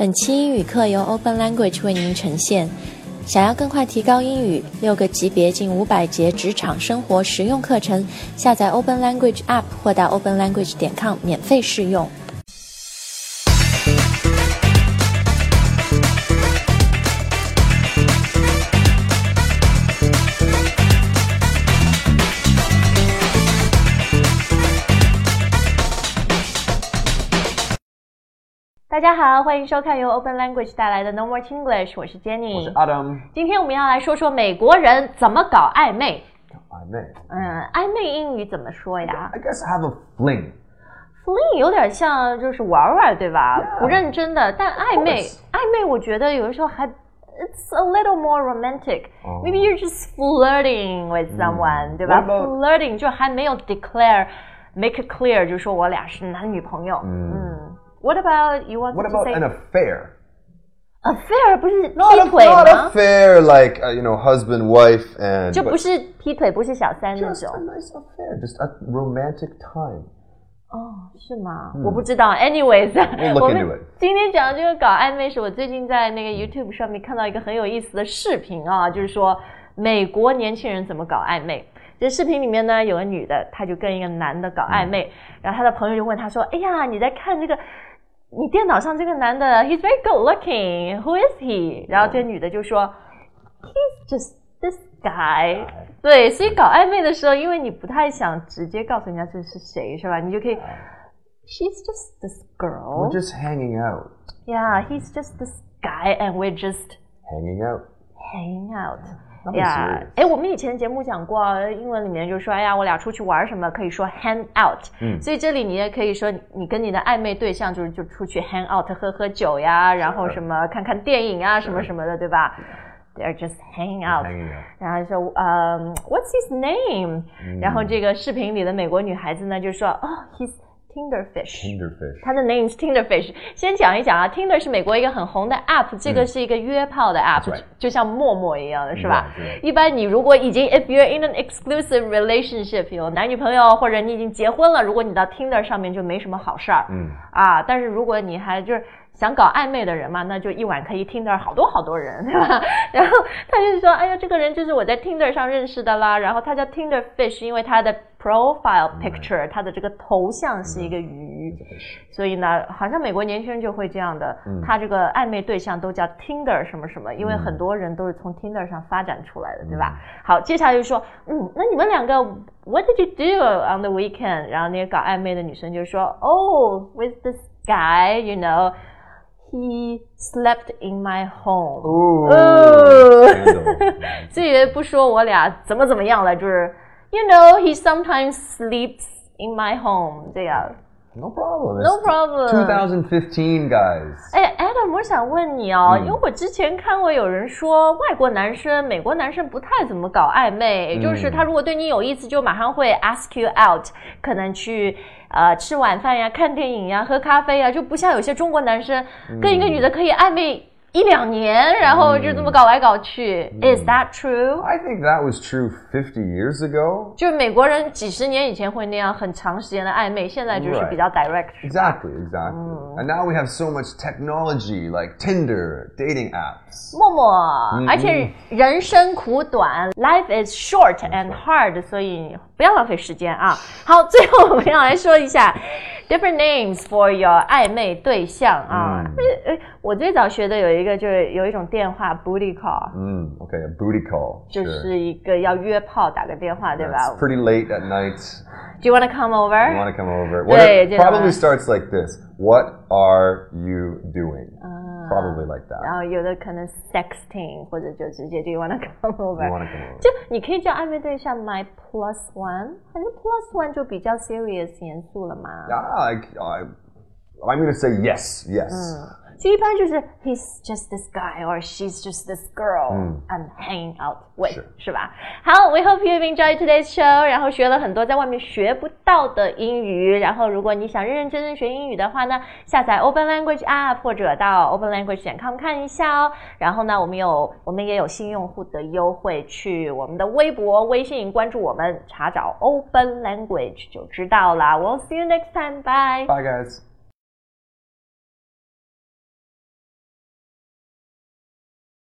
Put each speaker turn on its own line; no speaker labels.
本期英语课由 Open Language 为您呈现。想要更快提高英语，六个级别近五百节职场生活实用课程，下载 Open Language App 或到 openlanguage 点 com 免费试用。大家好，欢迎收看由 Open Language 带来的 No More English，我是 Jenny，
我是 Adam。
今天我们要来说说美国人怎么搞暧昧。
暧昧，
嗯，暧昧英语怎么说呀
I guess I have a fling.
？Fling 有点像就是玩玩，对吧
Yeah
不认真的，但暧昧
course
暧昧，我觉得有的时候还 It's a little more romantic.
哦
Maybe you're just flirting with someone，、对吧
What about-
Flirting 就还没有 declare, make it clear，就说我俩是男女朋友。嗯 What about you want
What
to
about
say
an affair?
affair？不是
Not
劈
a,
腿
not
吗？
affair like uh, you know husband wife and
就
but
不是劈腿，不是小三那
just
种
a。nice affair, just a romantic time.
哦，是吗？我不知道。Anyways，、
look
我们
into it
今天讲的这个搞暧昧，是我最近在那个 YouTube 上面看到一个很有意思的视频啊，就是说美国年轻人怎么搞暧昧。 这视频里面呢，有个女的，她就跟一个男的搞暧昧，然后她的朋友就问她说：“哎呀，你在看这个？你电脑上这个男的，He's very good looking. Who is he？” 然后这女的就说：“He's just this guy。”对，所以搞暧昧的时候，因为你不太想直接告诉人家这是谁，是吧？你就可以，She's just this girl.
We're just hanging out,
Yeah, he's just this guy, and we're just
hanging out.
hanging out. 呀哎，我们以前节目讲过啊，英文里面就说，哎呀，我俩出去玩什么，可以说 hang out。
嗯
所以这里你也可以说，你跟你的暧昧对象就是就出去 hang out，喝喝酒呀，然后什么看看电影啊，什么什么的，对吧？They're just hanging out。然后说，嗯、w h a t s his name？、然
嗯
后这个视频里的美国女孩子呢，就说，哦，he's Tinder fish。
Tinderfish.
它的 name 是 Tinder Fish。先讲一讲啊，Tinder 是美国一个很红的 app，这个是一个约炮的 app，、就像陌陌一样的，是吧一般你如果已经 if you're in an exclusive relationship，有男女朋友或者你已经结婚了，如果你到 Tinder 上面就没什么好事儿，
嗯
啊，但是如果你还就是。想搞暧昧的人嘛，那就一晚可以 Tinder 好多好多人，对吧？然后他就说：“哎呀，这个人就是我在 Tinder 上认识的啦。”然后他叫 Tinder Fish，因为他的 profile picture，、他的这个头像是一个鱼。所以呢，好像美国年轻人就会这样的，他这个暧昧对象都叫 Tinder 什么什么，因为很多人都是从 Tinder 上发展出来的，对吧？好，接下来就说，嗯，那你们两个 What did you do on the weekend？然后那个搞暧昧的女生就说，Oh, with this guy, you know. He slept in my home.
Ooh,
哦
scandal.
所以不说我俩怎么怎么样了，就是 You know, he sometimes sleeps in my home. 这样
No problem.
No problem.
2015, guys.
哎，Adam，我想问你哦，
嗯
因为我之前看过有人说，外国男生、美国男生不太怎么搞暧昧，
嗯
就是他如果对你有意思，就马上会 ask you out，可能去呃吃晚饭呀、看电影呀、喝咖啡呀，就不像有些中国男生跟一个女的可以暧昧一两年，然后就这么搞来搞去。Mm. Is that true?
I think that was true fifty years ago.
就美国人几十年以前会那样很长时间的暧昧，现在就是比较 direct.
Exactly, exactly. And now we have so much technology like Tinder, dating apps.
陌陌，mm 而且人生苦短，life is short and hard，所以不要浪费时间啊。好，最后我们要来说一下 different names for your 暧昧对象啊。呃呃。我最早学的有一个就是有一种电话 booty call，
Mm, okay, a booty call.
就
Sure.
是一个要约炮打个电话，对吧
It's pretty late at night.
？Do you want to come
You
over？
want to come over? What
Yeah,
it
yeah,
probably
yeah.
starts like this. What are you doing? Probably like that.
然后有的可能 sexting，或者就直接 Do you want to come over？
You want to come over?
就你可以叫暧昧对象 my plus one，反正 plus one 就比较 serious 严肃了嘛。
Yeah, I, I, I'm going to say yes, yes.
就一般就是 he's just this guy or she's just this girl I'm hanging out with，
是
是吧？好，we hope you've enjoyed today's show，然后学了很多在外面学不到的英语。然后如果你想认认真真学英语的话呢，下载 Open Language App 或者到 openlanguage 点 com 看一下哦。然后呢，我们有我们也有新用户的优惠，去我们的微博、微信关注我们，查找 Open Language 就知道啦。We'll see you next time. Bye.
Bye, guys.